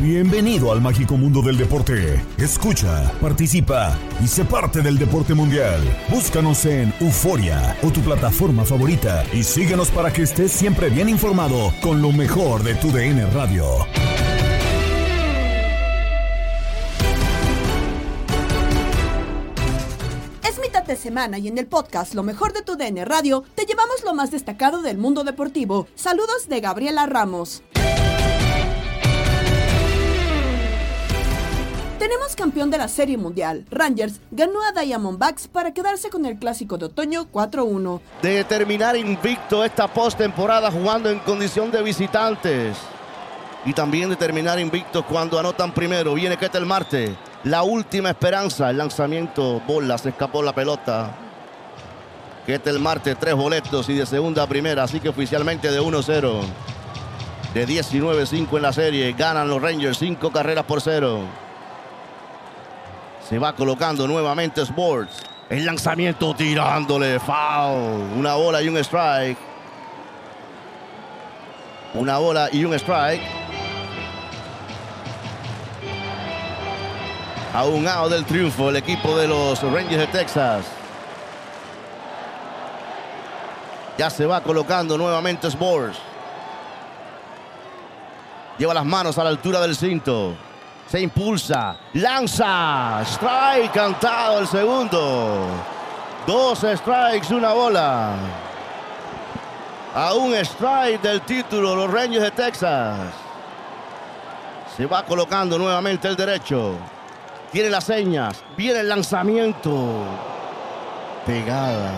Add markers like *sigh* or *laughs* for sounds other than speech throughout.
Bienvenido al mágico mundo del deporte. Escucha, participa y sé parte del deporte mundial. Búscanos en Euforia o tu plataforma favorita y síguenos para que estés siempre bien informado con lo mejor de tu DN Radio. Es mitad de semana y en el podcast Lo mejor de tu DN Radio te llevamos lo más destacado del mundo deportivo. Saludos de Gabriela Ramos. Tenemos campeón de la Serie Mundial. Rangers ganó a Diamondbacks para quedarse con el clásico de otoño 4-1. de terminar invicto esta postemporada jugando en condición de visitantes. Y también de terminar invicto cuando anotan primero. Viene Ketel Marte. La última esperanza. El lanzamiento. Bola. Se escapó la pelota. Ketel Marte. Tres boletos y de segunda a primera. Así que oficialmente de 1-0. De 19-5 en la serie. Ganan los Rangers. Cinco carreras por cero. Se va colocando nuevamente Sports. El lanzamiento tirándole. Foul. Una bola y un strike. Una bola y un strike. A un lado del triunfo el equipo de los Rangers de Texas. Ya se va colocando nuevamente Sports. Lleva las manos a la altura del cinto. Se impulsa. Lanza. Strike cantado el segundo. Dos strikes, una bola. A un strike del título, los Rangers de Texas. Se va colocando nuevamente el derecho. Tiene las señas. Viene el lanzamiento. Pegada.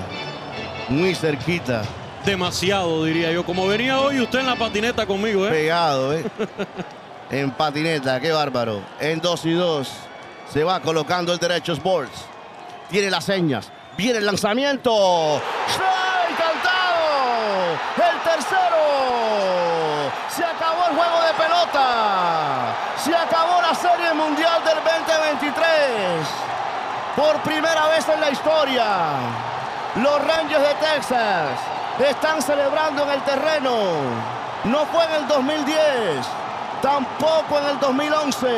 Muy cerquita. Demasiado, diría yo. Como venía hoy usted en la patineta conmigo, ¿eh? Pegado, ¿eh? *laughs* en patineta, qué bárbaro. En 2 y 2. Se va colocando el derecho Sports. Tiene las señas. Viene el lanzamiento. ¡Strike cantado! El tercero. Se acabó el juego de pelota. Se acabó la Serie Mundial del 2023. Por primera vez en la historia. Los Rangers de Texas están celebrando en el terreno. No fue en el 2010, tampoco en el 2011.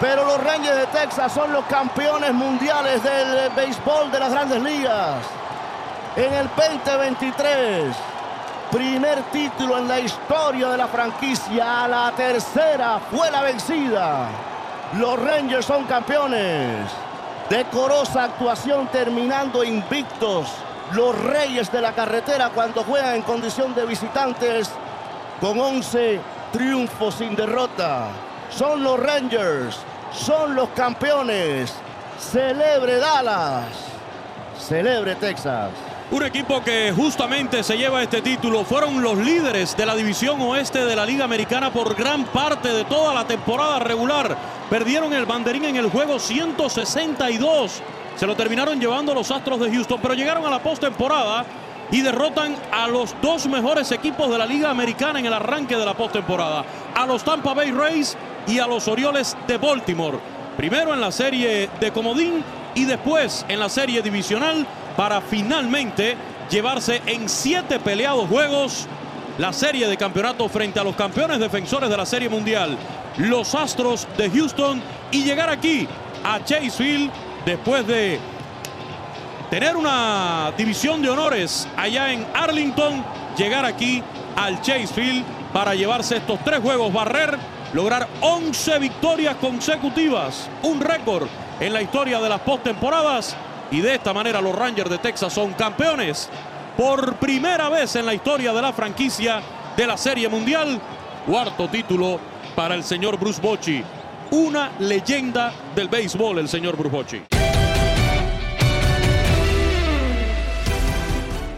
Pero los Rangers de Texas son los campeones mundiales del béisbol de las grandes ligas. En el 2023, primer título en la historia de la franquicia. La tercera fue la vencida. Los Rangers son campeones. Decorosa actuación terminando invictos. Los Reyes de la Carretera cuando juegan en condición de visitantes con 11 triunfos sin derrota. Son los Rangers, son los campeones. Celebre Dallas, celebre Texas. Un equipo que justamente se lleva este título. Fueron los líderes de la división oeste de la Liga Americana por gran parte de toda la temporada regular. Perdieron el banderín en el juego 162. Se lo terminaron llevando los Astros de Houston, pero llegaron a la postemporada y derrotan a los dos mejores equipos de la Liga Americana en el arranque de la postemporada, a los Tampa Bay Rays y a los Orioles de Baltimore. Primero en la serie de comodín y después en la serie divisional para finalmente llevarse en siete peleados juegos la serie de campeonato frente a los campeones defensores de la Serie Mundial, los Astros de Houston, y llegar aquí a Chase Field después de tener una división de honores allá en Arlington, llegar aquí al Chase Field para llevarse estos tres juegos, barrer, lograr 11 victorias consecutivas, un récord en la historia de las postemporadas y de esta manera los Rangers de Texas son campeones por primera vez en la historia de la franquicia de la Serie Mundial. Cuarto título para el señor Bruce Bochy. Una leyenda del béisbol, el señor Bruce Bochy.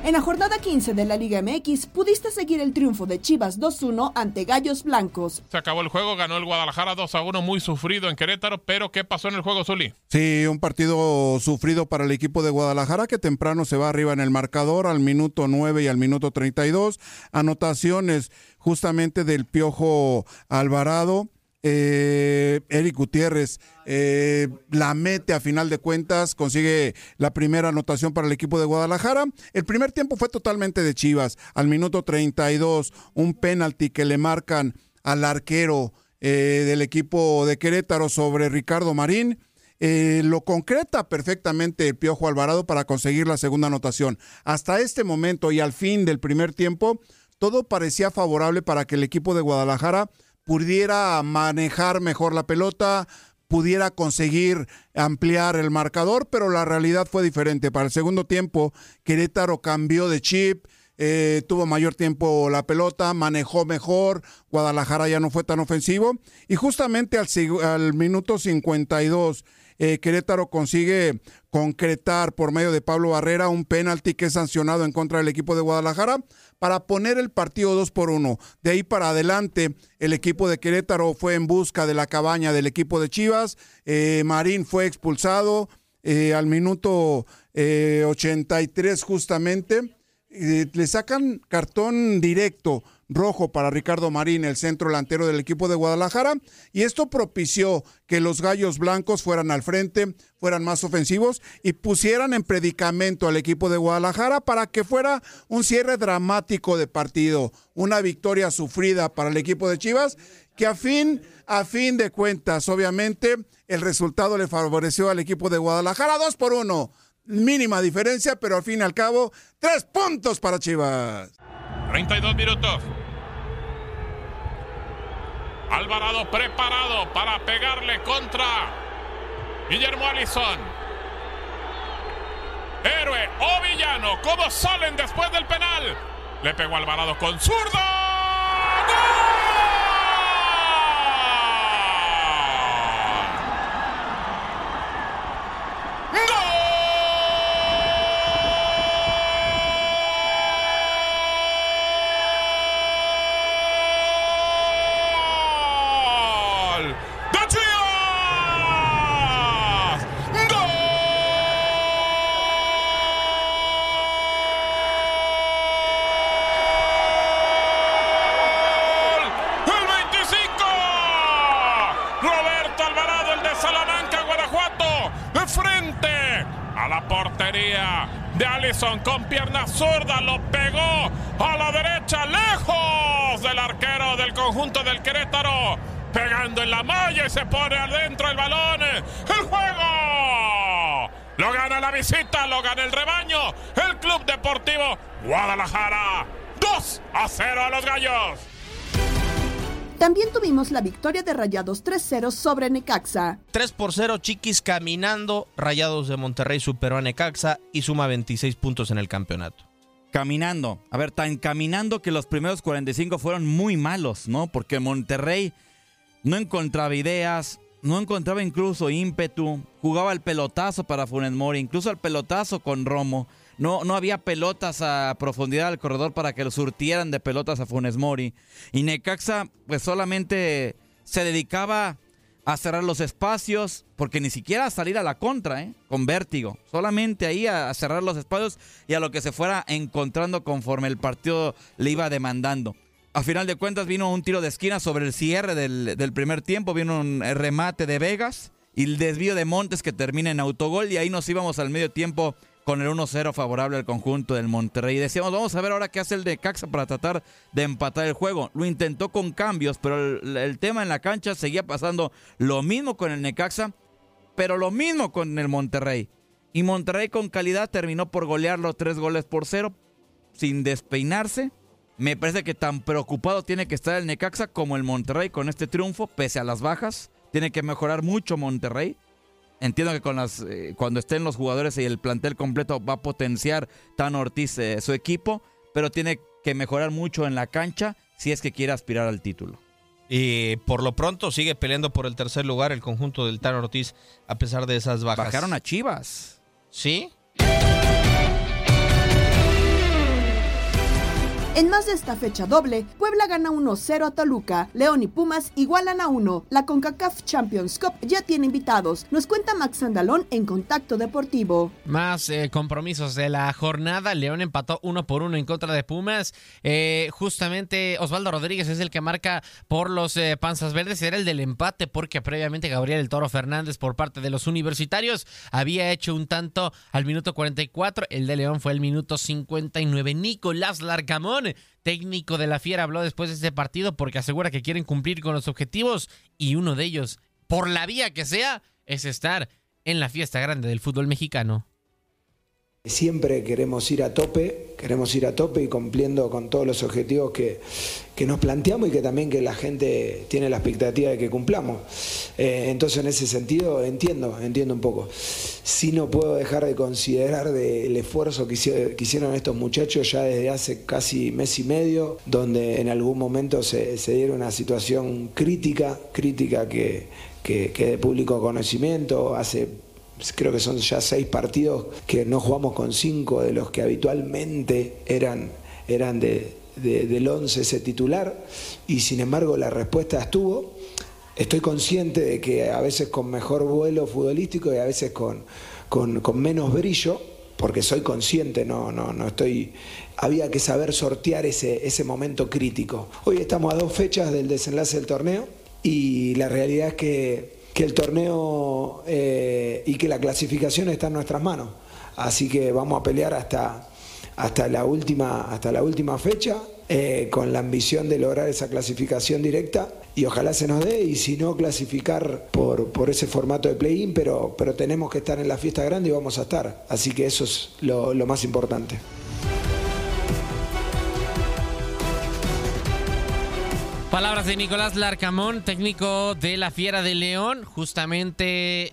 En la jornada 15 de la Liga MX pudiste seguir el triunfo de Chivas 2-1 ante Gallos Blancos. Se acabó el juego, ganó el Guadalajara 2-1 muy sufrido en Querétaro, pero ¿qué pasó en el juego, Zuli? Sí, un partido sufrido para el equipo de Guadalajara que temprano se va arriba en el marcador al minuto 9 y al minuto 32. Anotaciones justamente del Piojo Alvarado eh, Eric Gutiérrez eh, la mete a final de cuentas, consigue la primera anotación para el equipo de Guadalajara. El primer tiempo fue totalmente de Chivas. Al minuto 32, un penalti que le marcan al arquero eh, del equipo de Querétaro sobre Ricardo Marín. Eh, lo concreta perfectamente el Piojo Alvarado para conseguir la segunda anotación. Hasta este momento y al fin del primer tiempo, todo parecía favorable para que el equipo de Guadalajara pudiera manejar mejor la pelota, pudiera conseguir ampliar el marcador, pero la realidad fue diferente. Para el segundo tiempo, Querétaro cambió de chip, eh, tuvo mayor tiempo la pelota, manejó mejor, Guadalajara ya no fue tan ofensivo y justamente al, al minuto 52 eh, Querétaro consigue concretar por medio de Pablo Barrera un penalti que es sancionado en contra del equipo de Guadalajara para poner el partido 2 por 1. De ahí para adelante, el equipo de Querétaro fue en busca de la cabaña del equipo de Chivas. Eh, Marín fue expulsado eh, al minuto 83 justamente. Le sacan cartón directo rojo para Ricardo Marín, el centro delantero del equipo de Guadalajara, y esto propició que los gallos blancos fueran al frente, fueran más ofensivos y pusieran en predicamento al equipo de Guadalajara para que fuera un cierre dramático de partido, una victoria sufrida para el equipo de Chivas, que a fin, a fin de cuentas, obviamente, el resultado le favoreció al equipo de Guadalajara, dos por uno. Mínima diferencia, pero al fin y al cabo, tres puntos para Chivas. 32 minutos. Alvarado preparado para pegarle contra Guillermo Alison. Héroe o villano, ¿cómo salen después del penal? Le pegó Alvarado con zurdo. De Allison con pierna zurda, lo pegó a la derecha, lejos del arquero del conjunto del Querétaro, pegando en la malla y se pone adentro el balón. El juego lo gana la visita, lo gana el rebaño, el Club Deportivo Guadalajara. 2 a 0 a los gallos. También tuvimos la victoria de Rayados 3-0 sobre Necaxa. 3 por 0 Chiquis caminando. Rayados de Monterrey superó a Necaxa y suma 26 puntos en el campeonato. Caminando. A ver, tan caminando que los primeros 45 fueron muy malos, ¿no? Porque Monterrey no encontraba ideas, no encontraba incluso ímpetu, jugaba el pelotazo para Funes Mori, incluso el pelotazo con Romo. No, no había pelotas a profundidad del corredor para que lo surtieran de pelotas a Funes Mori. Y Necaxa, pues solamente se dedicaba a cerrar los espacios, porque ni siquiera a salir a la contra, ¿eh? con vértigo. Solamente ahí a, cerrar los espacios y a lo que se fuera encontrando conforme el partido le iba demandando. A final de cuentas vino un tiro de esquina sobre el cierre del, del primer tiempo, vino un remate de Vegas y el desvío de Montes que termina en autogol y ahí nos íbamos al medio tiempo con el 1-0 favorable al conjunto del Monterrey. Decíamos, vamos a ver ahora qué hace el de Caxa para tratar de empatar el juego. Lo intentó con cambios, pero el, tema en la cancha seguía pasando lo mismo con el Necaxa, pero lo mismo con el Monterrey. Y Monterrey con calidad terminó por golear los tres goles por cero, sin despeinarse. Me parece que tan preocupado tiene que estar el Necaxa como el Monterrey con este triunfo, pese a las bajas. Tiene que mejorar mucho Monterrey. Entiendo que con las, eh, cuando estén los jugadores y el plantel completo va a potenciar Tan Ortiz eh, su equipo, pero tiene que mejorar mucho en la cancha si es que quiere aspirar al título. Y por lo pronto sigue peleando por el tercer lugar el conjunto del Tan Ortiz a pesar de esas bajas. Bajaron a Chivas. ¿Sí? En más de esta fecha doble, Puebla gana 1-0 a Toluca, León y Pumas igualan a 1. La CONCACAF Champions Cup ya tiene invitados. Nos cuenta Max Andalón en Contacto Deportivo. Más eh, compromisos de la jornada. León empató uno por uno en contra de Pumas. Eh, justamente Osvaldo Rodríguez es el que marca por los eh, Panzas Verdes. Era el del empate porque previamente Gabriel El Toro Fernández por parte de los universitarios había hecho un tanto al minuto 44. El de León fue el minuto 59. Nicolás Larcamón técnico de la Fiera, habló después de este partido porque asegura que quieren cumplir con los objetivos y uno de ellos, por la vía que sea, es estar en la fiesta grande del fútbol mexicano. Siempre queremos ir a tope, queremos ir a tope y cumpliendo con todos los objetivos que, nos planteamos y que también que la gente tiene la expectativa de que cumplamos. Eh, entonces en ese sentido entiendo, entiendo un poco. Sí no puedo dejar de considerar el esfuerzo que, hicieron estos muchachos ya desde hace casi mes y medio, donde en algún momento se, dieron una situación crítica, crítica que, que, que de público conocimiento hace creo que son ya seis partidos que no jugamos con cinco de los que habitualmente eran, eran de, del once ese titular y sin embargo la respuesta estuvo. Estoy consciente de que a veces con mejor vuelo futbolístico y a veces con, con, menos brillo, porque soy consciente, no, no, no estoy. Había que saber sortear ese, ese momento crítico. Hoy estamos a dos fechas del desenlace del torneo y la realidad es que que el torneo eh, y que la clasificación está en nuestras manos. Así que vamos a pelear hasta, hasta, la, última, hasta la última fecha eh, con la ambición de lograr esa clasificación directa y ojalá se nos dé y si no clasificar por, por ese formato de play-in, pero, pero tenemos que estar en la fiesta grande y vamos a estar. Así que eso es lo, lo más importante. Palabras de Nicolás Larcamón, técnico de la Fiera de León, justamente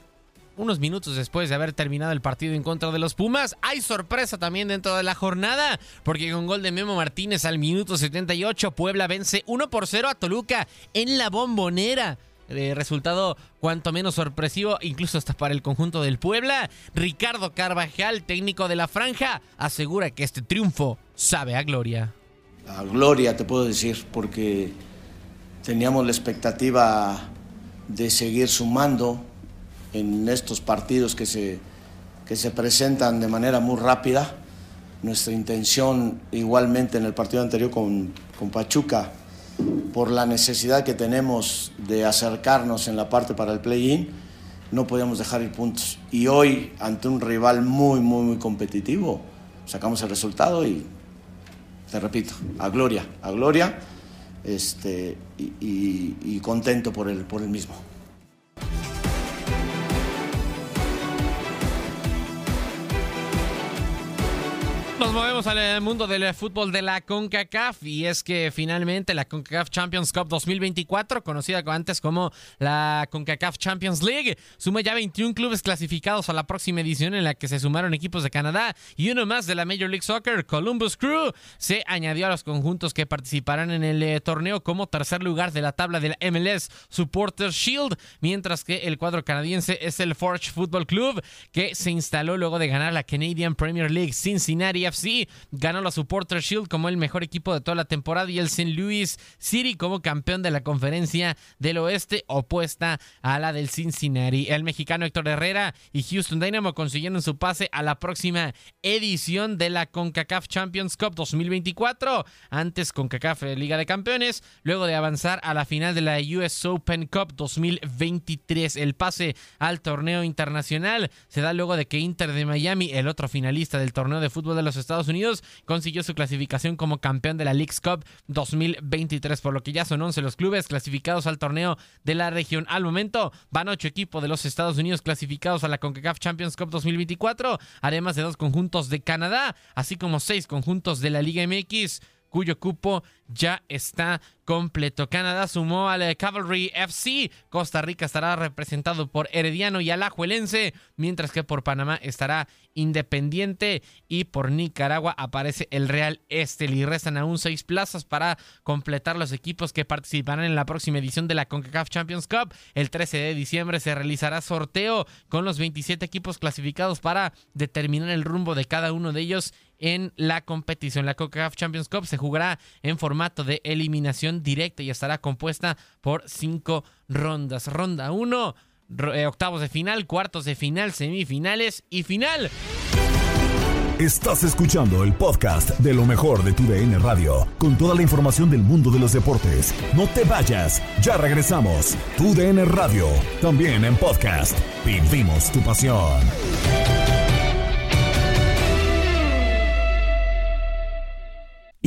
unos minutos después de haber terminado el partido en contra de los Pumas. Hay sorpresa también dentro de la jornada, porque con gol de Memo Martínez al minuto 78, Puebla vence 1 por 0 a Toluca en la bombonera. Eh, resultado cuanto menos sorpresivo, incluso hasta para el conjunto del Puebla. Ricardo Carvajal, técnico de la franja, asegura que este triunfo sabe a gloria. A gloria, te puedo decir, porque Teníamos la expectativa de seguir sumando en estos partidos que se, que se presentan de manera muy rápida. Nuestra intención igualmente en el partido anterior con, con Pachuca, por la necesidad que tenemos de acercarnos en la parte para el play-in, no podíamos dejar ir puntos. Y hoy, ante un rival muy, muy, muy competitivo, sacamos el resultado y, te repito, a gloria, a gloria este, y, contento por el, por el mismo. Nos movemos al mundo del fútbol de la CONCACAF y es que finalmente la CONCACAF Champions Cup 2024, conocida antes como la CONCACAF Champions League, suma ya 21 clubes clasificados a la próxima edición en la que se sumaron equipos de Canadá y uno más de la Major League Soccer, Columbus Crew, se añadió a los conjuntos que participarán en el eh, torneo como tercer lugar de la tabla de la MLS Supporters Shield, mientras que el cuadro canadiense es el Forge Football Club que se instaló luego de ganar la Canadian Premier League Cincinnati FC ganó la Supporter Shield como el mejor equipo de toda la temporada y el St. Louis City como campeón de la conferencia del oeste opuesta a la del Cincinnati. El mexicano Héctor Herrera y Houston Dynamo consiguieron su pase a la próxima edición de la CONCACAF Champions Cup 2024. Antes CONCACAF Liga de Campeones, luego de avanzar a la final de la US Open Cup 2023. El pase al torneo internacional se da luego de que Inter de Miami, el otro finalista del torneo de fútbol de los Estados Unidos, consiguió su clasificación como campeón de la League's Cup 2023, por lo que ya son 11 los clubes clasificados al torneo de la región. Al momento van 8 equipos de los Estados Unidos clasificados a la CONCACAF Champions Cup 2024, además de dos conjuntos de Canadá, así como seis conjuntos de la Liga MX cuyo cupo ya está completo. Canadá sumó al Cavalry FC. Costa Rica estará representado por Herediano y Alajuelense, mientras que por Panamá estará Independiente y por Nicaragua aparece el Real Estelí. Restan aún seis plazas para completar los equipos que participarán en la próxima edición de la CONCACAF Champions Cup. El 13 de diciembre se realizará sorteo con los 27 equipos clasificados para determinar el rumbo de cada uno de ellos en la competición. La CONCACAF Champions Cup se jugará en formato de eliminación directa y estará compuesta por cinco rondas. Ronda 1, eh, octavos de final, cuartos de final, semifinales y final. Estás escuchando el podcast de lo mejor de tu DN Radio, con toda la información del mundo de los deportes. No te vayas, ya regresamos. Tu DN Radio, también en podcast. Vivimos tu pasión.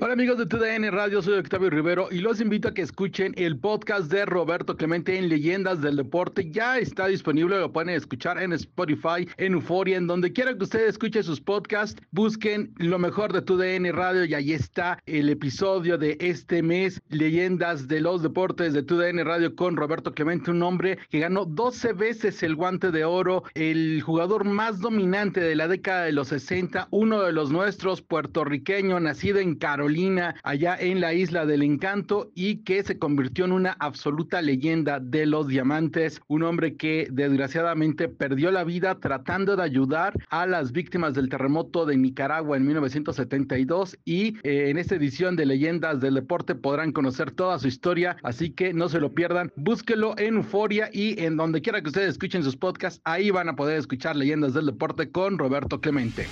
Hola amigos de TUDN Radio, soy Octavio Rivero y los invito a que escuchen el podcast de Roberto Clemente en Leyendas del Deporte. Ya está disponible, lo pueden escuchar en Spotify, en Euforia, en donde quiera que ustedes escuchen sus podcasts, busquen lo mejor de TUDN Radio y ahí está el episodio de este mes, Leyendas de los Deportes de TUDN Radio con Roberto Clemente, un hombre que ganó 12 veces el guante de oro, el jugador más dominante de la década de los 60, uno de los nuestros, puertorriqueño, nacido en Carolina Allá en la isla del encanto, y que se convirtió en una absoluta leyenda de los diamantes, un hombre que desgraciadamente perdió la vida tratando de ayudar a las víctimas del terremoto de Nicaragua en 1972 y eh, en esta edición de Leyendas del Deporte podrán conocer toda su historia, así que no se lo pierdan, búsquelo en Euforia y en donde quiera que ustedes escuchen sus podcasts, ahí van a poder escuchar Leyendas del Deporte con Roberto Clemente.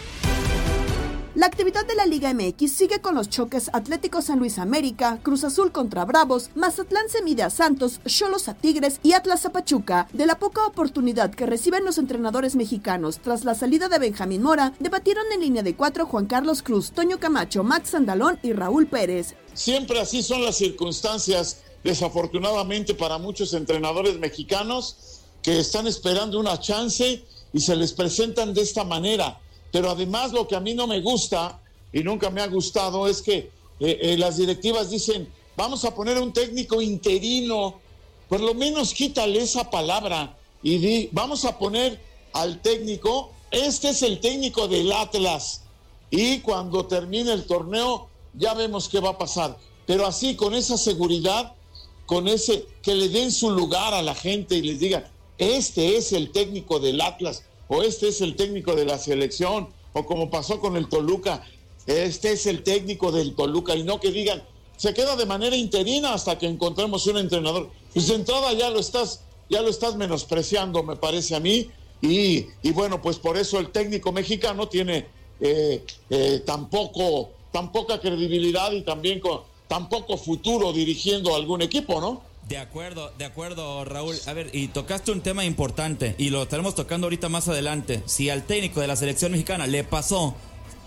La actividad de la Liga MX sigue con los choques Atlético San Luis América, Cruz Azul contra Bravos, Mazatlán se mide a Santos, Cholos a Tigres y Atlas a Pachuca. De la poca oportunidad que reciben los entrenadores mexicanos tras la salida de Benjamín Mora, debatieron en línea de cuatro Juan Carlos Cruz, Toño Camacho, Max Sandalón y Raúl Pérez. Siempre así son las circunstancias, desafortunadamente para muchos entrenadores mexicanos que están esperando una chance y se les presentan de esta manera pero además lo que a mí no me gusta y nunca me ha gustado es que eh, eh, las directivas dicen, vamos a poner un técnico interino, por lo menos quítale esa palabra y di, vamos a poner al técnico, este es el técnico del Atlas y cuando termine el torneo ya vemos qué va a pasar. Pero así, con esa seguridad, con ese, que le den su lugar a la gente y les digan, este es el técnico del Atlas o este es el técnico de la selección, o como pasó con el Toluca, este es el técnico del Toluca, y no que digan, se queda de manera interina hasta que encontremos un entrenador. Pues de entrada ya lo estás, ya lo estás menospreciando, me parece a mí, y, bueno, pues por eso el técnico mexicano tiene eh, eh, tan, poco, tan poca credibilidad y también con tan poco futuro dirigiendo algún equipo, ¿no? De acuerdo, de acuerdo, Raúl. A ver, y tocaste un tema importante y lo estaremos tocando ahorita más adelante. Si al técnico de la selección mexicana le pasó,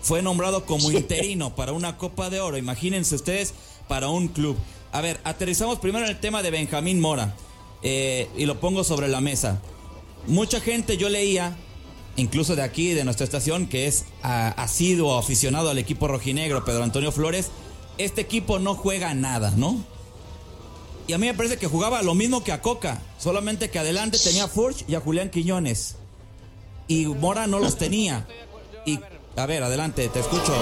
fue nombrado como interino para una Copa de Oro, imagínense ustedes, para un club. A ver, aterrizamos primero en el tema de Benjamín Mora eh, y lo pongo sobre la mesa. Mucha gente yo leía incluso de aquí, de nuestra estación, que es ah, asiduo aficionado al equipo rojinegro, Pedro Antonio Flores, este equipo no juega nada, ¿no? Y a mí me parece que jugaba lo mismo que a Coca, solamente que adelante tenía a Furch y a Julián Quiñones. Y Mora no los tenía. Y, a ver, adelante, te escucho,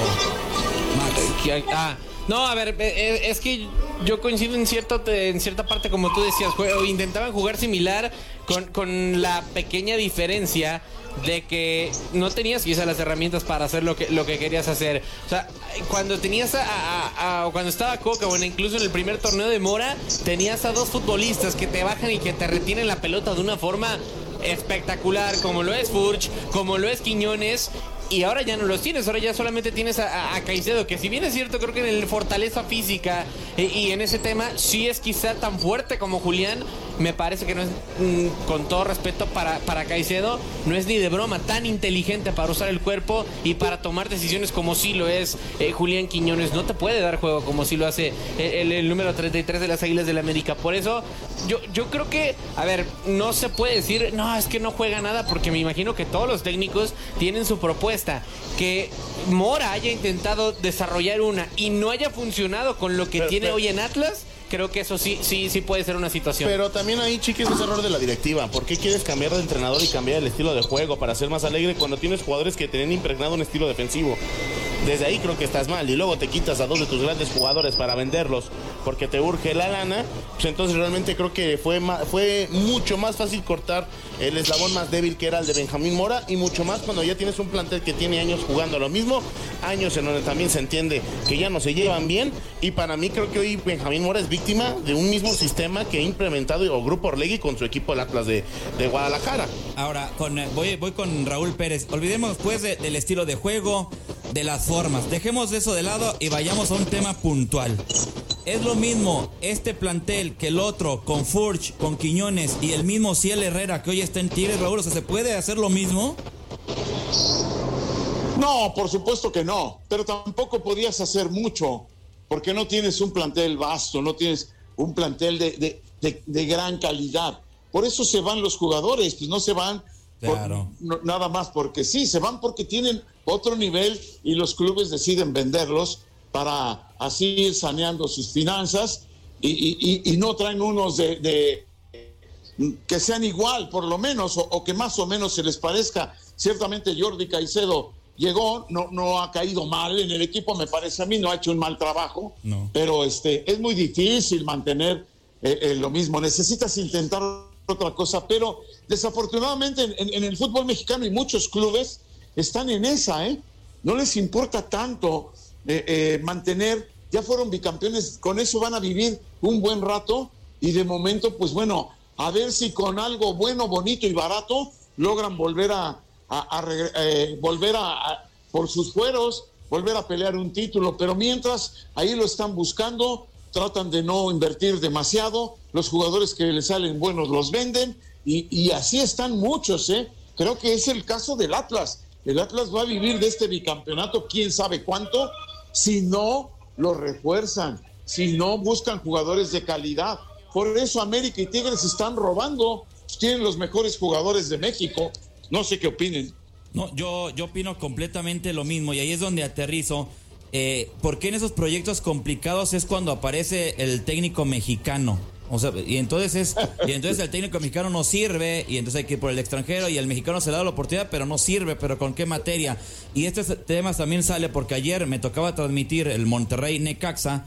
Max. Ah, no, a ver, eh, es que yo coincido en, cierto, en cierta parte, como tú decías, intentaban jugar similar con, con la pequeña diferencia de que no tenías quizás las herramientas para hacer lo que, lo que querías hacer. O sea, cuando tenías a, cuando estaba Coca, bueno, incluso en el primer torneo de Mora, tenías a dos futbolistas que te bajan y que te retienen la pelota de una forma espectacular, como lo es Furch, como lo es Quiñones, y ahora ya no los tienes, ahora ya solamente tienes a, Caicedo, que si bien es cierto, creo que en el fortaleza física eh, y en ese tema sí es quizá tan fuerte como Julián, me parece que no es, mm, con todo respeto para, para Caicedo, no es ni de broma tan inteligente para usar el cuerpo y para tomar decisiones como sí lo es eh, Julián Quiñones. No te puede dar juego como sí lo hace eh, el, el, número 33 de las Águilas del la América. Por eso, yo, yo creo que, a ver, no se puede decir, no, es que no juega nada, porque me imagino que todos los técnicos tienen su propuesta que Mora haya intentado desarrollar una y no haya funcionado con lo que tiene hoy en Atlas, creo que eso sí, sí, sí puede ser una situación. Pero también ahí, chiquis, es error de la directiva. ¿Por qué quieres cambiar de entrenador y cambiar el estilo de juego para ser más alegre cuando tienes jugadores que tienen impregnado un estilo defensivo? Desde ahí creo que estás mal. Y luego te quitas a dos de tus grandes jugadores para venderlos porque te urge la lana. Pues entonces realmente creo que fue, fue mucho más fácil cortar el eslabón más débil que era el de Benjamín Mora. Y mucho más cuando ya tienes un plantel que tiene años jugando lo mismo. Años en donde también se entiende que ya no se llevan bien. Y para mí creo que hoy Benjamín Mora es víctima de un mismo sistema que ha implementado el Grupo Orlegui con su equipo el Atlas de, de Guadalajara. Ahora, con, eh, voy, voy con Raúl Pérez. Olvidemos pues del estilo de juego, de las formas. Dejemos eso de lado y vayamos a un tema puntual. Es lo mismo este plantel que el otro, con Furch, con Quiñones y el mismo Ciel Herrera que hoy está en Tigres, Raúl. O sea, ¿se puede hacer lo mismo? No, por supuesto que no. Pero tampoco podías hacer mucho. Porque no tienes un plantel vasto, no tienes un plantel de, de, gran calidad. Por eso se van los jugadores, pues no se van nada más porque sí, se van porque tienen otro nivel y los clubes deciden venderlos para así ir saneando sus finanzas y, no traen unos de, que sean igual por lo menos o, que más o menos se les parezca. Ciertamente Jordi Caicedo llegó, no, no ha caído mal en el equipo, me parece a mí, no ha hecho un mal trabajo, pero este, es muy difícil mantener eh, eh, lo mismo. Necesitas intentar otra cosa, pero desafortunadamente en, el fútbol mexicano y muchos clubes están en esa, ¿eh? No les importa tanto eh, eh, mantener, ya fueron bicampeones, con eso van a vivir un buen rato y de momento, pues bueno, a ver si con algo bueno, bonito y barato logran volver a, eh, volver a, por sus fueros, volver a pelear un título, pero mientras ahí lo están buscando, tratan de no invertir demasiado, los jugadores que les salen buenos los venden y, así están muchos, ¿eh? Creo que es el caso del Atlas. El Atlas va a vivir de este bicampeonato, quién sabe cuánto, si no lo refuerzan, si no buscan jugadores de calidad. Por eso América y Tigres están robando, tienen los mejores jugadores de México. No sé qué opinen. No, yo, yo opino completamente lo mismo y ahí es donde aterrizo eh, ¿por qué en esos proyectos complicados es cuando aparece el técnico mexicano? O sea, y entonces es, y entonces el técnico mexicano no sirve, y entonces hay que ir por el extranjero, y el mexicano se le da la oportunidad, pero no sirve, pero con qué materia. Y este tema también sale porque ayer me tocaba transmitir el Monterrey Necaxa,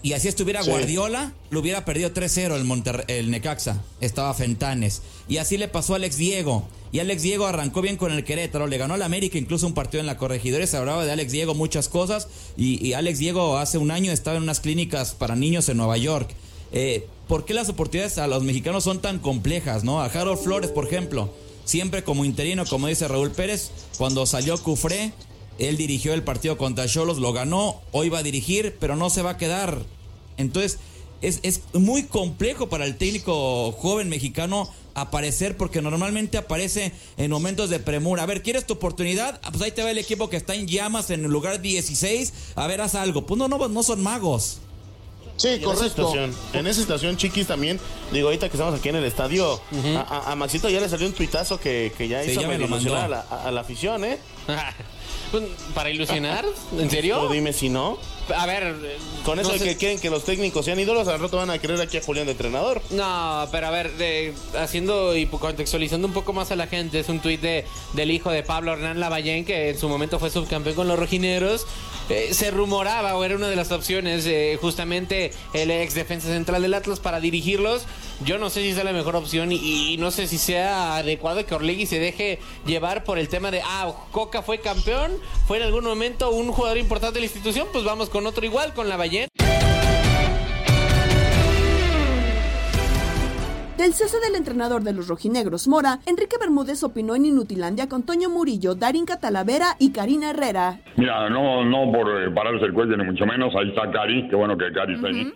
y así estuviera Guardiola, lo hubiera perdido 3-0 el, el Necaxa. Estaba Fentanes. Y así le pasó a Alex Diego. Y Alex Diego arrancó bien con el Querétaro, le ganó al América incluso un partido en la corregidora, se hablaba de Alex Diego muchas cosas y, Alex Diego hace un año estaba en unas clínicas para niños en Nueva York. Eh, ¿Por qué las oportunidades a los mexicanos son tan complejas, no? A Harold Flores, por ejemplo, siempre como interino, como dice Raúl Pérez, cuando salió Cufré, él dirigió el partido contra Cholos, lo ganó, hoy va a dirigir, pero no se va a quedar. Entonces, es, es muy complejo para el técnico joven mexicano aparecer porque normalmente aparece en momentos de premura. A ver, ¿quieres tu oportunidad? Ah, pues ahí te va el equipo que está en llamas en el lugar 16. A ver, haz algo. Pues no, no, no son magos. Sí, Y en esa correcto. en esa situación, Chiquis, también, digo, ahorita que estamos aquí en el estadio, a, a- a Maxito ya le salió un tuitazo que, que ya Sí, hizo ya me lo ilusionar a la, a- a la afición, ¿eh? *laughs* Pues, ¿Para ilusionar? ¿En serio? Tú dime si no. A ver, Con eso no de que quieren que los técnicos sean ídolos, al rato van a querer aquí a Julián de entrenador. No, pero a ver, de- haciendo y contextualizando un poco más a la gente, es un tuit de, del hijo de Pablo Hernán Lavallén, que en su momento fue subcampeón con los rojineros. Eh, se rumoraba, o era una de las opciones, eh, justamente el ex defensa central del Atlas para dirigirlos. Yo no sé si sea la mejor opción y, no sé si sea adecuado que Orlegui se deje llevar por el tema de, ah, Coca fue campeón, fue en algún momento un jugador importante de la institución, pues vamos con otro igual, con Lavallén. Del cese del entrenador de los rojinegros Mora, Enrique Bermúdez opinó en Inutilandia con Toño Murillo, Darín Catalavera y Karina Herrera. Mira, no, no por eh, pararse el cuello ni mucho menos, ahí está Cari, qué bueno que Cari está ahí.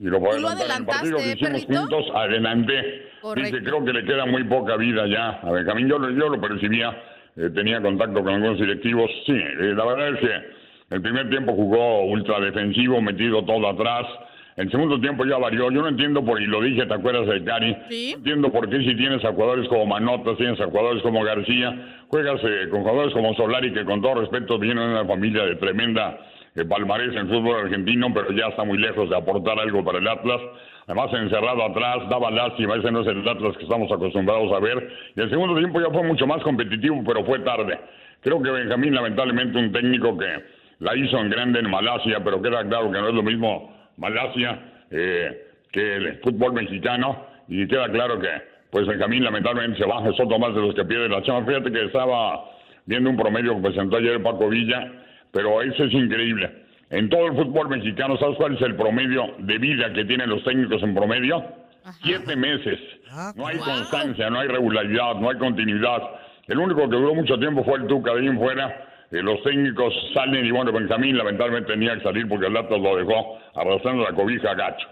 Y lo puedo ¿Tú lo adelantar en el partido que hicimos perrito? juntos, adelanté. Correcto. Dice, creo que le queda muy poca vida ya a Benjamín. Yo, lo- yo lo percibía, eh, tenía contacto con algunos directivos. Sí, eh, la verdad es que el primer tiempo jugó ultra defensivo, metido todo atrás. El segundo tiempo ya varió. Yo no entiendo por, y lo dije, ¿te acuerdas de Cari? No entiendo por qué si tienes a jugadores como Manotas, tienes a jugadores como García, juegas eh, con jugadores como Solari, que con todo respeto vienen de una familia de tremenda eh, palmarés en fútbol argentino, pero ya está muy lejos de aportar algo para el Atlas. Además, encerrado atrás, daba lástima, ese no es el Atlas que estamos acostumbrados a ver. Y el segundo tiempo ya fue mucho más competitivo, pero fue tarde. Creo que Benjamín, lamentablemente, un técnico que la hizo en grande en Malasia, pero queda claro que no es lo mismo Malasia eh, que el fútbol mexicano. Y queda claro que, pues Benjamín, lamentablemente, se baja, es otro más de los que pierde la chama. Fíjate que estaba viendo un promedio que presentó ayer Paco Villa, pero eso es increíble. En todo el fútbol mexicano, ¿sabes cuál es el promedio de vida que tienen los técnicos en promedio? Siete meses. No hay constancia, no hay regularidad, no hay continuidad. El único que duró mucho tiempo fue el Tuca, de ahí en fuera. Eh, los técnicos salen y bueno, Benjamín lamentablemente tenía que salir porque el Atlas lo dejó arrastrando la cobija a gacho.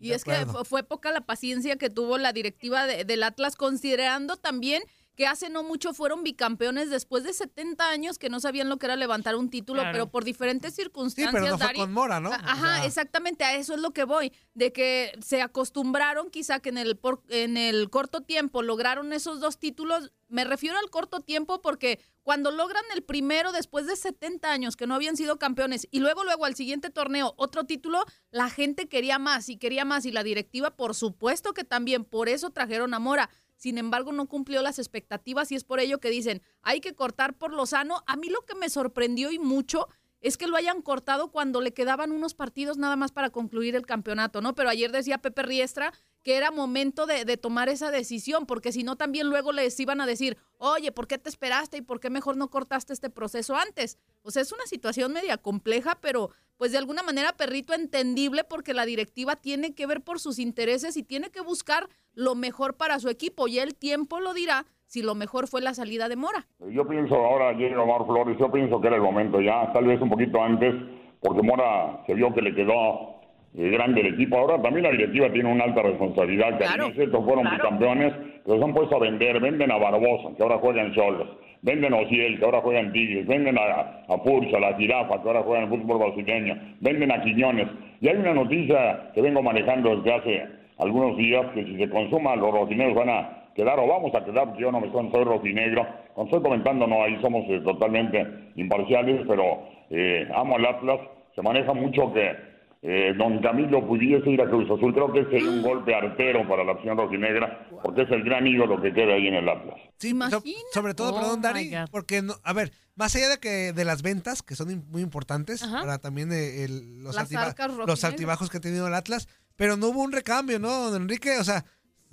Y es que fu- fue poca la paciencia que tuvo la directiva de- del Atlas, considerando también que hace no mucho fueron bicampeones después de 70 años que no sabían lo que era levantar un título, Claro. pero por diferentes circunstancias. pero no fue Dari- con Mora, ¿no? Ajá, O sea- exactamente, a eso es lo que voy, de que se acostumbraron quizá que en el, por- en el corto tiempo lograron esos dos títulos. Me refiero al corto tiempo porque cuando logran el primero después de 70 años que no habían sido campeones y luego luego al siguiente torneo otro título, la gente quería más y quería más y la directiva por supuesto que también, por eso trajeron a Mora. Sin embargo, no cumplió las expectativas y es por ello que dicen, hay que cortar por lo sano. A mí lo que me sorprendió y mucho es que lo hayan cortado cuando le quedaban unos partidos nada más para concluir el campeonato, ¿no? Pero ayer decía Pepe Riestra que era momento de, de tomar esa decisión, porque si no también luego les iban a decir, oye, ¿por qué te esperaste y por qué mejor no cortaste este proceso antes? O sea, es una situación media compleja, pero pues de alguna manera, perrito, entendible porque la directiva tiene que ver por sus intereses y tiene que buscar lo mejor para su equipo y el tiempo lo dirá si lo mejor fue la salida de Mora. Yo pienso, ahora llega Omar Flores, yo pienso que era el momento ya, tal vez un poquito antes, porque Mora se vio que le quedó eh, grande el equipo. Ahora también la directiva tiene una alta responsabilidad, que Claro, es cierto, fueron claro. campeones, pero se han puesto a vender, venden a Barbosa, que ahora juega en Cholos, venden a Ociel, que ahora juega en Tigres, venden a, a Furcha, a la Jirafa, que ahora juega en el fútbol brasileño, venden a Quiñones. Y hay una noticia que vengo manejando desde hace algunos días, que si se consuma, los rojineros van a quedar o vamos a quedar, porque yo no me soy, soy rojinegro. Cuando estoy comentando, no, ahí somos eh, totalmente imparciales, pero eh, amo al Atlas. Se maneja mucho que eh, don Camilo pudiese ir a Cruz Azul. Creo que sería un golpe artero para la opción rojinegra, porque es el gran ídolo que queda ahí en el Atlas. Sí, so- sobre todo, Oh, perdón, Dari, porque, no, a ver, más allá de que de las ventas, que son muy importantes Ajá. para también eh, el- los, altiba- los altibajos que ha tenido el Atlas, pero no hubo un recambio, ¿no, don Enrique? O sea,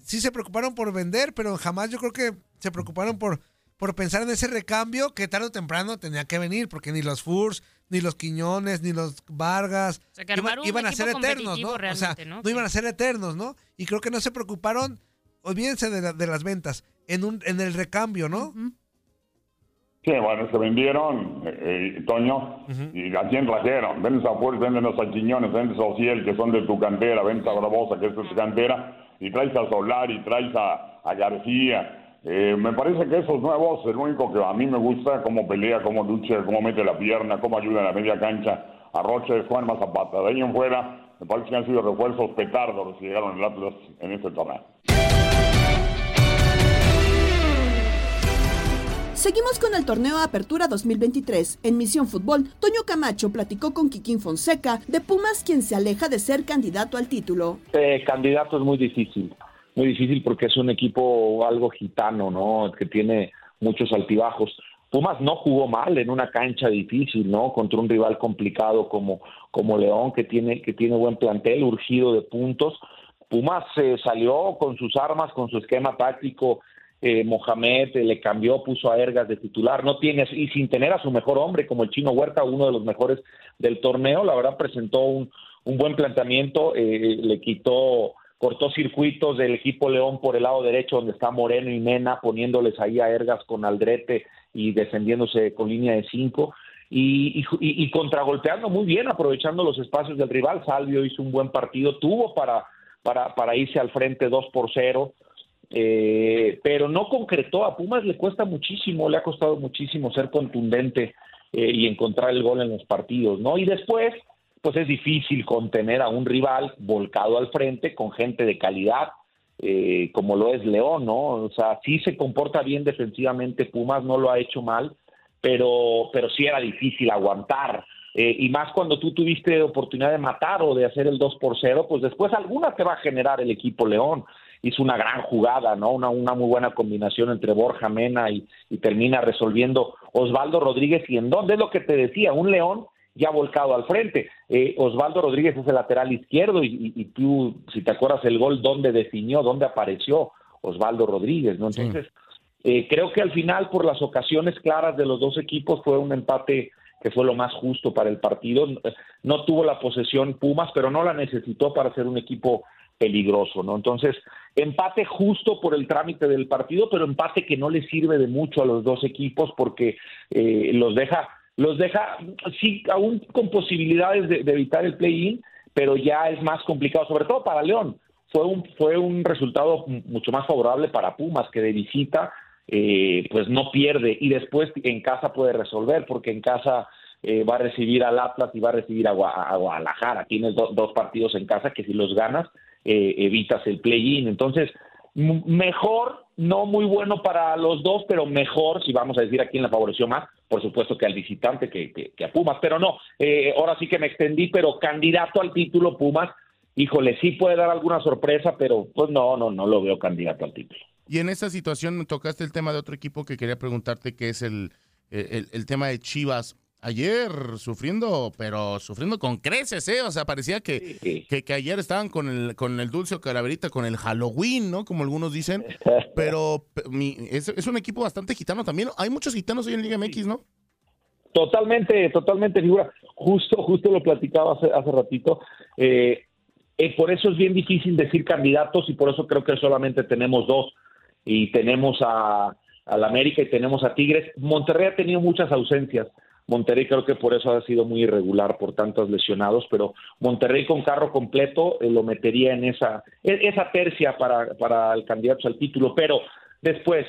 sí se preocuparon por vender, pero jamás yo creo que se preocuparon por, por pensar en ese recambio que tarde o temprano tenía que venir, porque ni los Furs, ni los Quiñones, ni los Vargas sea, que iban, a ser eternos, ¿no? O sea, ¿no? no iban a ser eternos, ¿no? Y creo que no se preocuparon, olvídense de, la- de las ventas, en, un, en el recambio, ¿no? Sí, bueno, se vendieron, eh, eh, Toño, y a quién trajeron. Vendes a Fuerza, vendes a Quiñones, vendes a Ociel, que son de tu cantera, vendes a Barbosa, que es de tu cantera, y traes a Solar, y traes a, a García. Eh, me parece que esos nuevos, el único que a mí me gusta, cómo pelea, cómo lucha, cómo mete la pierna, cómo ayuda en la media cancha a Rocha es Juan Mazapata. De ahí en fuera, me parece que han sido refuerzos petardos los que llegaron al Atlas en este torneo. Seguimos con el torneo Apertura 2023. En Misión Fútbol, Toño Camacho platicó con Kikín Fonseca de Pumas, quien se aleja de ser candidato al título. Eh, candidato es muy difícil, muy difícil porque es un equipo algo gitano, ¿no? Que tiene muchos altibajos. Pumas no jugó mal en una cancha difícil, ¿no? Contra un rival complicado como, como León, que tiene, que tiene buen plantel, urgido de puntos. Pumas eh, salió con sus armas, con su esquema táctico. Eh, Mohamed eh, le cambió, puso a Ergas de titular, no tiene, y sin tener a su mejor hombre como el Chino Huerta, uno de los mejores del torneo, la verdad presentó un, un buen planteamiento, eh, le quitó, cortó circuitos del equipo León por el lado derecho donde está Moreno y Mena, poniéndoles ahí a Ergas con Aldrete y defendiéndose con línea de cinco. Y, y, contragolpeando muy bien, aprovechando los espacios del rival. Salvio hizo un buen partido, tuvo para, para, irse al frente 2 por 0 eh, pero no concretó. A Pumas le cuesta muchísimo, le ha costado muchísimo ser contundente eh, y encontrar el gol en los partidos, ¿no? Y después, pues es difícil contener a un rival volcado al frente con gente de calidad, eh, como lo es León, ¿no? O sea, sí se comporta bien defensivamente, Pumas no lo ha hecho mal, pero, pero sí era difícil aguantar. Eh, y más cuando tú tuviste oportunidad de matar o de hacer el 2 por 0, pues después alguna te va a generar el equipo León hizo una gran jugada, ¿no? Una, una muy buena combinación entre Borja Mena y, y termina resolviendo Osvaldo Rodríguez. ¿Y en dónde es lo que te decía? Un León ya volcado al frente. Eh, Osvaldo Rodríguez es el lateral izquierdo y, y, tú, si te acuerdas el gol, ¿dónde definió? ¿Dónde apareció Osvaldo Rodríguez? ¿no? Entonces, eh, creo que al final, por las ocasiones claras de los dos equipos, fue un empate que fue lo más justo para el partido. No tuvo la posesión Pumas, pero no la necesitó para ser un equipo peligroso, ¿no? Entonces, empate justo por el trámite del partido, pero empate que no le sirve de mucho a los dos equipos porque eh, los deja, los deja, sí, aún con posibilidades de, evitar el play-in, pero ya es más complicado, sobre todo para León. Fue un, fue un resultado mucho más favorable para Pumas, que de visita, eh, pues no pierde y después en casa puede resolver, porque en casa eh, va a recibir al Atlas y va a recibir a, a Guadalajara. Tienes do, dos partidos en casa que si los ganas, eh, evitas el play-in. Entonces, mejor, no muy bueno para los dos, pero mejor, si vamos a decir a quién la favoreció más, por supuesto que al visitante, que, que, que a Pumas, pero no, eh, ahora sí que me extendí, pero candidato al título Pumas, híjole, sí puede dar alguna sorpresa, pero pues no, no, no lo veo candidato al título. Y en esa situación tocaste el tema de otro equipo que quería preguntarte, que es el, el, el tema de Chivas ayer sufriendo, pero sufriendo con creces, ¿eh? O sea, parecía que, que, que, ayer estaban con el, con el dulce o calaverita, con el Halloween, ¿no? Como algunos dicen. *laughs* Pero mi, es, es, un equipo bastante gitano también. Hay muchos gitanos hoy en Liga MX, ¿no? Totalmente, totalmente, figura. Justo, justo lo platicaba hace, hace ratito. Eh, eh, por eso es bien difícil decir candidatos y por eso creo que solamente tenemos dos. Y tenemos a, a la América y tenemos a Tigres. Monterrey ha tenido muchas ausencias. Monterrey creo que por eso ha sido muy irregular por tantos lesionados, pero Monterrey con carro completo eh, lo metería en esa, esa tercia para, para el candidato al título, pero después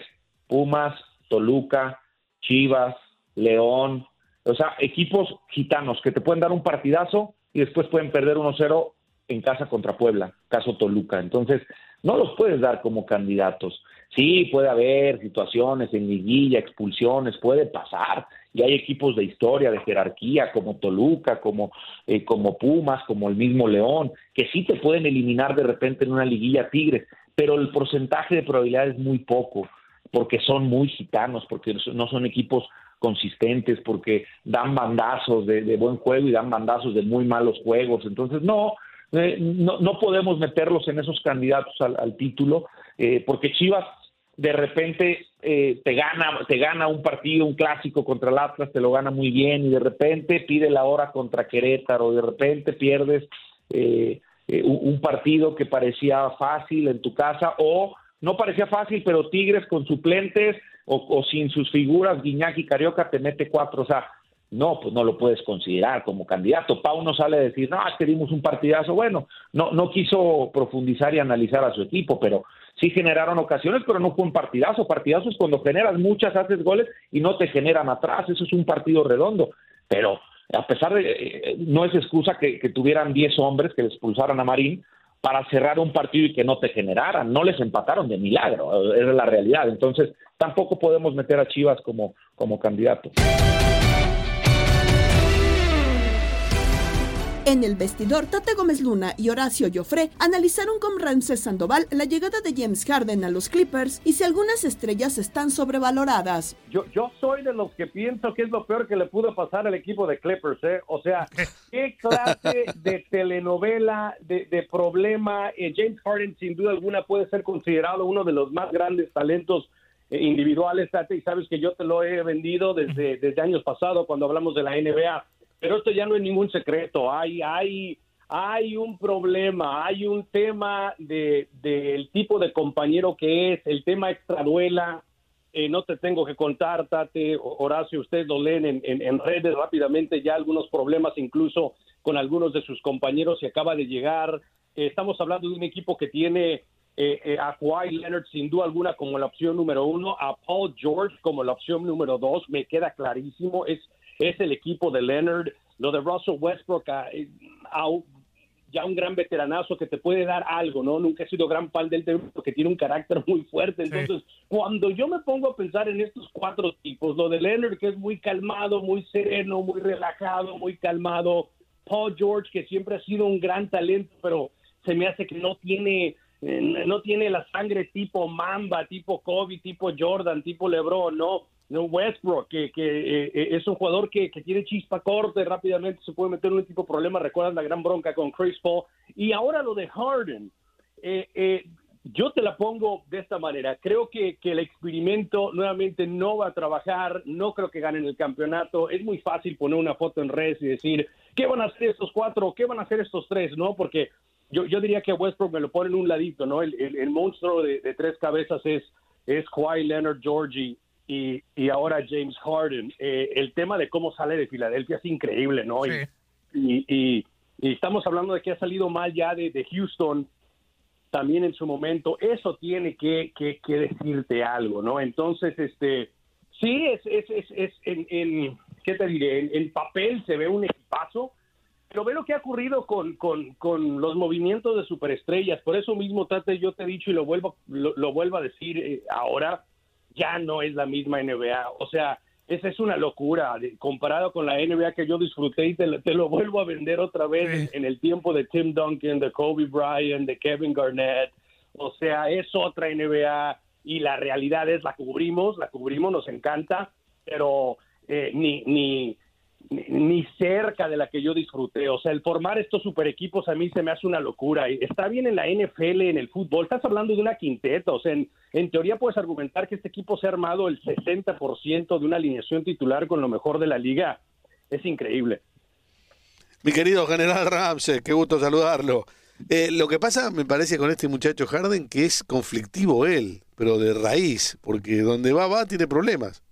Pumas, Toluca, Chivas, León, o sea, equipos gitanos que te pueden dar un partidazo y después pueden perder 1-0 en casa contra Puebla, caso Toluca. Entonces, no los puedes dar como candidatos. Sí, puede haber situaciones en liguilla, expulsiones, puede pasar. Y hay equipos de historia, de jerarquía, como Toluca, como, eh, como Pumas, como el mismo León, que sí te pueden eliminar de repente en una liguilla Tigres, pero el porcentaje de probabilidad es muy poco, porque son muy gitanos, porque no son equipos consistentes, porque dan bandazos de, buen juego y dan bandazos de muy malos juegos. Entonces, no, eh, no, no, podemos meterlos en esos candidatos al, al título, eh, porque Chivas de repente eh, te gana te gana un partido, un clásico contra el Atlas, te lo gana muy bien y de repente pide la hora contra Querétaro, de repente pierdes eh, eh, un partido que parecía fácil en tu casa o no parecía fácil, pero Tigres con suplentes o, o sin sus figuras, Guiñac y Carioca te mete cuatro, o sea, no, pues no lo puedes considerar como candidato. Pau no sale a decir, no, es un partidazo. Bueno, no, no quiso profundizar y analizar a su equipo, pero sí generaron ocasiones, pero no fue un partidazo. Partidazo es cuando generas muchas, haces goles y no te generan atrás. Eso es un partido redondo. Pero a pesar de, eh, no es excusa que, tuvieran 10 hombres que expulsaran a Marín para cerrar un partido y que no te generaran, no les empataron de milagro, es la realidad, entonces tampoco podemos meter a Chivas como, como candidato. En el vestidor, Tate Gómez Luna y Horacio Joffre analizaron con Ramses Sandoval la llegada de James Harden a los Clippers y si algunas estrellas están sobrevaloradas. Yo, yo soy de los que pienso que es lo peor que le pudo pasar al equipo de Clippers, ¿eh? O sea, *laughs* ¿qué clase de telenovela, de, de problema? Eh, James Harden, sin duda alguna, puede ser considerado uno de los más grandes talentos eh, individuales, Tate, y sabes que yo te lo he vendido desde, desde años pasados cuando hablamos de la NBA pero esto ya no es ningún secreto. Hay, hay, hay un problema, hay un tema de, del tipo de compañero que es, el tema extraduela. Eh, no te tengo que contar, Tate, Horacio, ustedes lo leen en, en, redes rápidamente, ya algunos problemas incluso con algunos de sus compañeros y acaba de llegar. Eh, estamos hablando de un equipo que tiene eh, eh, a Kawhi Leonard sin duda alguna como la opción número uno, a Paul George como la opción número dos, me queda clarísimo, es es el equipo de Leonard, lo de Russell Westbrook, ah, eh, ya un gran veteranazo que te puede dar algo, ¿no? Nunca he sido gran fan del tema porque tiene un carácter muy fuerte. Entonces, cuando yo me pongo a pensar en estos cuatro tipos, lo de Leonard que es muy calmado, muy sereno, muy relajado, muy calmado, Paul George que siempre ha sido un gran talento, pero se me hace que no tiene eh, no tiene la sangre tipo Mamba, tipo Kobe, tipo Jordan, tipo LeBron, ¿no? Westbrook, que, que eh, es un jugador que, que, tiene chispa corte, rápidamente se puede meter en un tipo de problema, recuerdan la gran bronca con Chris Paul. Y ahora lo de Harden, eh, eh, yo te la pongo de esta manera, creo que, que, el experimento nuevamente no va a trabajar, no creo que ganen el campeonato, es muy fácil poner una foto en redes y decir, ¿qué van a hacer estos cuatro? ¿Qué van a hacer estos tres? ¿No? Porque yo, yo diría que Westbrook me lo pone en un ladito, ¿no? El, el, monstruo de, de, tres cabezas es, es Kawhi Leonard, Georgie y, y ahora James Harden. Eh, el tema de cómo sale de Filadelfia es increíble, ¿no? Y, y, estamos hablando de que ha salido mal ya de, de Houston también en su momento. Eso tiene que, que, que, decirte algo, ¿no? Entonces, este, sí, es, es, es, es en, en, ¿qué te diré? En, en, papel se ve un equipazo, pero ve lo que ha ocurrido con, con, con los movimientos de superestrellas. Por eso mismo, Tate, yo te he dicho y lo vuelvo, lo, lo vuelvo a decir eh, ahora, ya no es la misma NBA. O sea, esa es una locura comparado con la NBA que yo disfruté y te, lo vuelvo a vender otra vez en, el tiempo de Tim Duncan, de Kobe Bryant, de Kevin Garnett. O sea, es otra NBA y la realidad es la cubrimos, la cubrimos, nos encanta, pero eh, ni, ni, ni cerca de la que yo disfruté. O sea, el formar estos super equipos a mí se me hace una locura. Está bien en la NFL, en el fútbol, estás hablando de una quinteta. O sea, en, teoría puedes argumentar que este equipo se ha armado el 60% de una alineación titular con lo mejor de la liga. Es increíble. Mi querido general Ramsey, qué gusto saludarlo. Eh, lo que pasa, me parece, con este muchacho Harden, que es conflictivo él, pero de raíz, porque donde va, va, tiene problemas.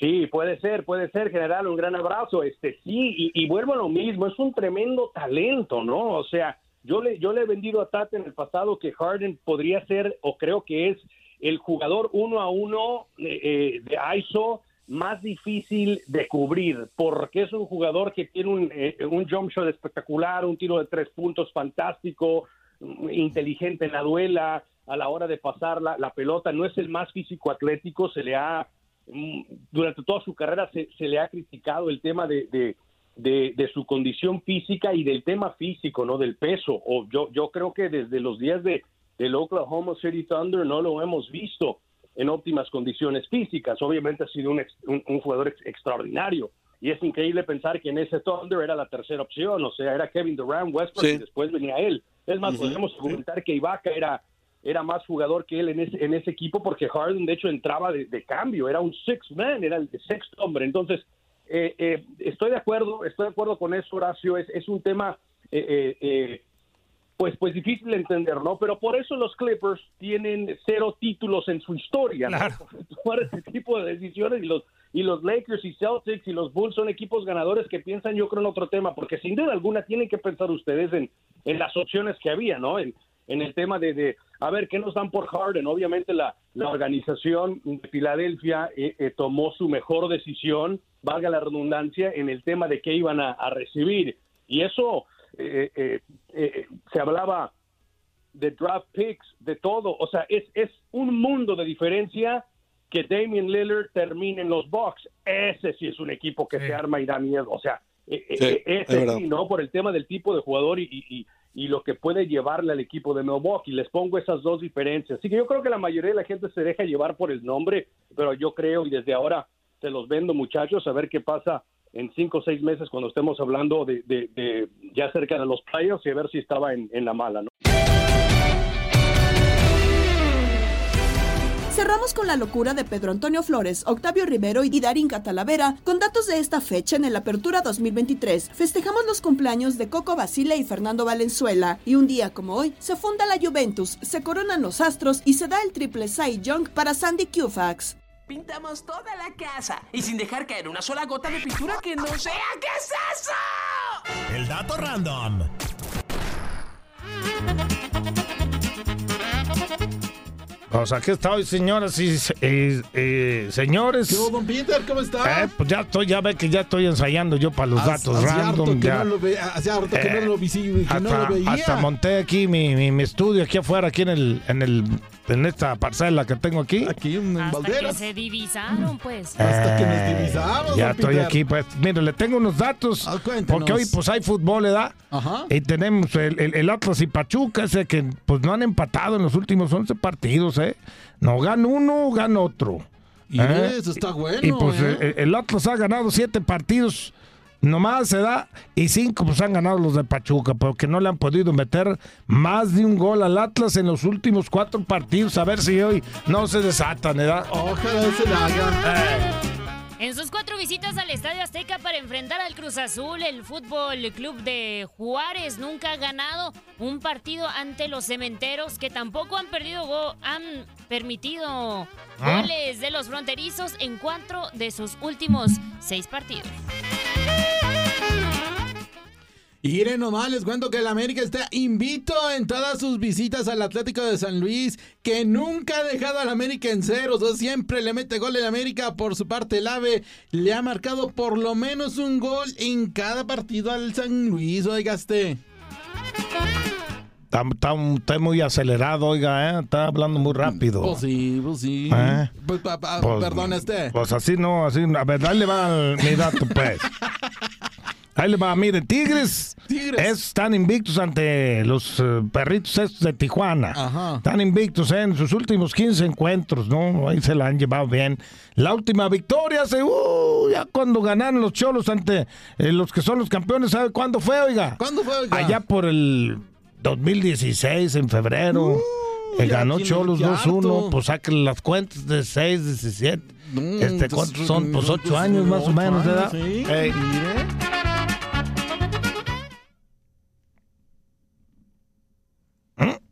Sí, puede ser, puede ser, general, un gran abrazo. Este, sí, y, vuelvo a lo mismo, es un tremendo talento, ¿no? O sea, yo le, yo le he vendido a Tate en el pasado que Harden podría ser, o creo que es, el jugador uno a uno eh, eh, de ISO más difícil de cubrir, porque es un jugador que tiene un, eh, un jump shot espectacular, un tiro de tres puntos fantástico, inteligente en la duela, a la hora de pasar la, la pelota, no es el más físico atlético, se le ha Mm, durante toda su carrera se, le ha criticado el tema de, de, su condición física y del tema físico, ¿no? Del peso. O yo, yo creo que desde los días de, del Oklahoma City Thunder no lo hemos visto en óptimas condiciones físicas. Obviamente ha sido un, un, jugador extraordinario. Y es increíble pensar que en ese Thunder era la tercera opción, o sea, era Kevin Durant, Westbrook y después venía él. Es más, podemos comentar que Ibaka era era más jugador que él en ese, en ese equipo porque Harden de hecho entraba de, cambio, era un six man, era el sexto hombre. Entonces, eh, eh, estoy de acuerdo, estoy de acuerdo con eso, Horacio, es, es un tema eh, pues, pues difícil de entender, ¿no? Pero por eso los Clippers tienen cero títulos en su historia, ¿no? *laughs* Por ese tipo de decisiones y los y los Lakers y Celtics y los Bulls son equipos ganadores que piensan yo creo en otro tema, porque sin duda alguna tienen que pensar ustedes en, en las opciones que había, ¿no? En, en el tema de, de, a ver, ¿qué nos dan por Harden? Obviamente la, la organización de Filadelfia eh, eh, tomó su mejor decisión valga la redundancia, en el tema de qué iban a, a recibir. Y eso eh, eh, eh, se hablaba de draft picks, de todo. O sea, es, es un mundo de diferencia que Damian Lillard termine en los Bucks. Ese sí es un equipo que se arma y da miedo. O sea, eh, eh, Sí, eh, es ese sí, ¿no? Por el tema del tipo de jugador y, y- y- lo que puede llevarle al equipo de Milwaukee. Les pongo esas dos diferencias. Así que yo creo que la mayoría de la gente se deja llevar por el nombre, pero yo creo y desde ahora se los vendo, muchachos, a ver qué pasa en cinco o seis meses cuando estemos hablando de, de- ya cerca de los playoffs y a ver si estaba en la mala, ¿no? Cerramos con la locura de Pedro Antonio Flores, Octavio Rivero y Darín Catalavera con datos de esta fecha en el Apertura 2023. Festejamos los cumpleaños de Coco Basile y Fernando Valenzuela. Y un día como hoy se funda la Juventus, se coronan los Astros y se da el triple Cy Young para Sandy Koufax. Pintamos toda la casa y sin dejar caer una sola gota de pintura que no sea. ¿Qué es eso? El dato random. Pues aquí estoy, señoras y, y- y señores. ¿Qué hubo, don Peter? ¿Cómo está? Eh, pues ya estoy, ya ve que ya estoy ensayando yo para los datos random. harto que ya. no lo ve- hace harto que no lo visi- que no hasta, lo veía. hasta monté aquí mi, mi- mi estudio aquí afuera, aquí en el, en el, en esta parcela que tengo aquí. Aquí en Hasta que se divisaron, pues. Eh, Ya estoy aquí, pues. Mire, le tengo unos datos. Ah, porque hoy, pues, hay fútbol, ¿verdad? Ajá. Y tenemos el, el- el Atlas y Pachuca, ese que, pues, no han empatado en los últimos 11 partidos, ¿eh? No gana uno, gana otro. Y ¿eh? eso está bueno, Y, pues, ¿eh? eh, el Atlas ha ganado siete partidos. Nomás se da y cinco pues han ganado los de Pachuca, porque no le han podido meter más de un gol al Atlas en los últimos cuatro partidos. A ver si hoy no se desatan, ¿verdad? Ojalá se la haga. En sus cuatro visitas al Estadio Azteca para enfrentar al Cruz Azul, el Fútbol Club de Juárez nunca ha ganado un partido ante los cementeros que tampoco han perdido go- han permitido ¿Ah? goles de los fronterizos en cuatro de sus últimos seis partidos. Y miren nomás, les cuento que el América está invito en todas sus visitas al Atlético de San Luis, que nunca ha dejado al América en cero, o sea, siempre le mete gol el América. Por su parte, el AVE le ha marcado por lo menos un gol en cada partido al San Luis, oigaste. Está, está- está muy acelerado, oiga, ¿eh? Está hablando muy rápido. Pues sí, pues sí. ¿Eh? Pues, pa- pa- Pues- perdón, este. Pues así no, así. A ver, ahí le va mi dato, pues. Ahí le va, mire, Tigres, están invictos ante los eh, perritos estos de Tijuana. Están invictos en sus últimos 15 encuentros, ¿no? Ahí se la han llevado bien. La última victoria, hace, uh, ya cuando ganaron los cholos ante eh, los que son los campeones, ¿sabe cuándo fue, oiga? ¿Cuándo fue, oiga? Allá por el 2016, en febrero. que ganó Cholos que harto. 2-1, pues saquen las cuentas de 6, 17. este, ¿Cuántos son? Pues 8 pues, años más o menos, ¿verdad? sí, Ey.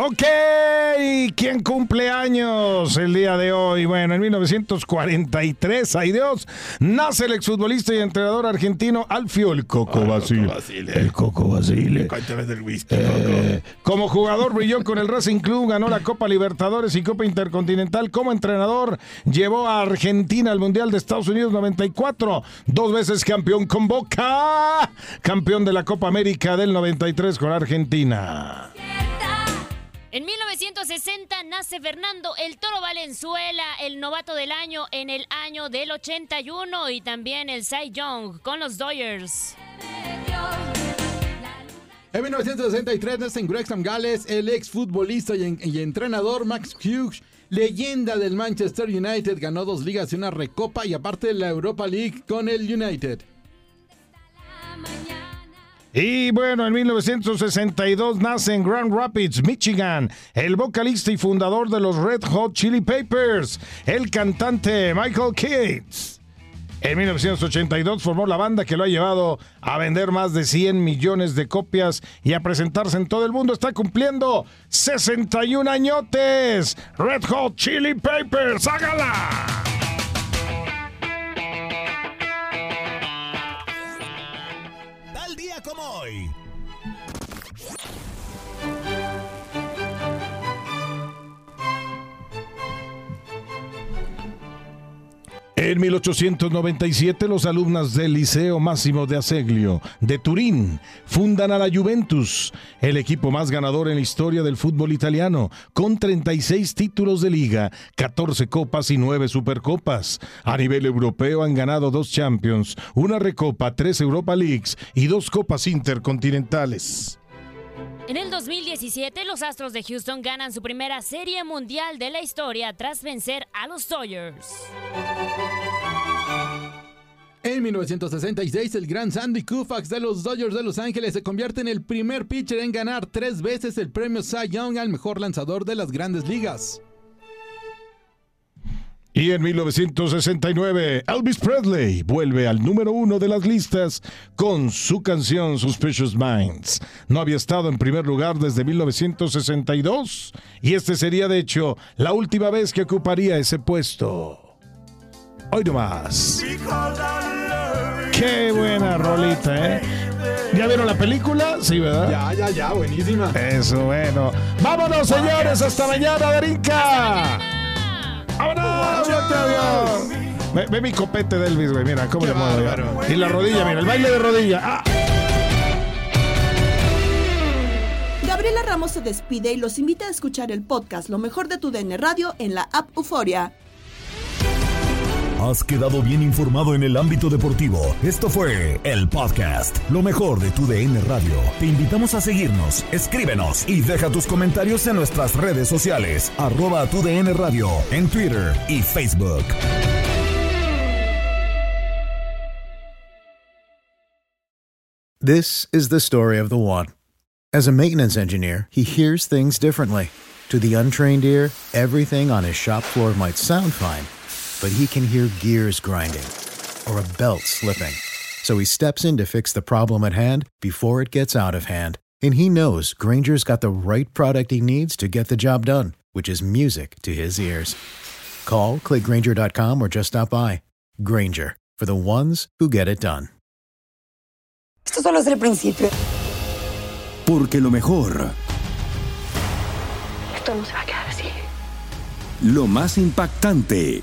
Ok, ¿quién cumple años el día de hoy? Bueno, en 1943, ay Dios, nace el exfutbolista y entrenador argentino Alfio el Coco Basile. El Coco Basile. Eh, como jugador brilló con el Racing Club, ganó la Copa Libertadores y Copa Intercontinental. Como entrenador llevó a Argentina al Mundial de Estados Unidos 94, dos veces campeón con Boca, campeón de la Copa América del 93 con Argentina. En 1960 nace Fernando El Toro Valenzuela, el novato del año en el año del 81 y también el Cy Young con los Dodgers. En 1963 nace en Wrexham, Gales, el exfutbolista y, en- y entrenador Max Hughes, leyenda del Manchester United, ganó dos ligas y una recopa y aparte la Europa League con el United. Y bueno, en 1962 nace en Grand Rapids, Michigan, el vocalista y fundador de los Red Hot Chili Peppers, el cantante Michael Kidd. En 1982 formó la banda que lo ha llevado a vender más de 100 millones de copias y a presentarse en todo el mundo. Está cumpliendo 61 añotes. Red Hot Chili Peppers, hágala. En 1897, los alumnas del Liceo Máximo de Aseglio de Turín fundan a la Juventus, el equipo más ganador en la historia del fútbol italiano, con 36 títulos de liga, 14 copas y 9 supercopas. A nivel europeo han ganado dos Champions, una Recopa, tres Europa Leagues y dos copas intercontinentales. En el 2017, los Astros de Houston ganan su primera serie mundial de la historia tras vencer a los Dodgers. En 1966, el gran Sandy Koufax de los Dodgers de Los Ángeles se convierte en el primer pitcher en ganar tres veces el premio Cy Young al mejor lanzador de las grandes ligas. Y en 1969, Elvis Presley vuelve al número uno de las listas con su canción Suspicious Minds. No había estado en primer lugar desde 1962 y este sería de hecho la última vez que ocuparía ese puesto. Hoy nomás. Qué buena rolita, ¿eh? ¿Ya vieron la película? Sí, ¿verdad? Ya, ya, ya, buenísima. Eso, bueno. Vámonos, señores, hasta mañana, Brinca. ¡Vámonos! Ve, ve mi copete de Elvis, güey. Mira, cómo le muevo. Y la rodilla, mira, el baile de rodilla. ¡Ah! Gabriela Ramos se despide y los invita a escuchar el podcast Lo mejor de tu DN Radio en la app Euforia. Has quedado bien informado en el ámbito deportivo. Esto fue el podcast, lo mejor de tu DN Radio. Te invitamos a seguirnos, escríbenos y deja tus comentarios en nuestras redes sociales, arroba tu DN Radio, en Twitter y Facebook. This is the story of the one. As a maintenance engineer, he hears things differently. To the untrained ear, everything on his shop floor might sound fine, but he can hear gears grinding or a belt slipping. So he steps in to fix the problem at hand before it gets out of hand. And he knows Granger's got the right product he needs to get the job done, which is music to his ears. Call, clickgranger.com, or just stop by. Granger, for the ones who get it done. Esto solo es el principio. Porque lo mejor, Esto no se va a quedar así. lo más impactante,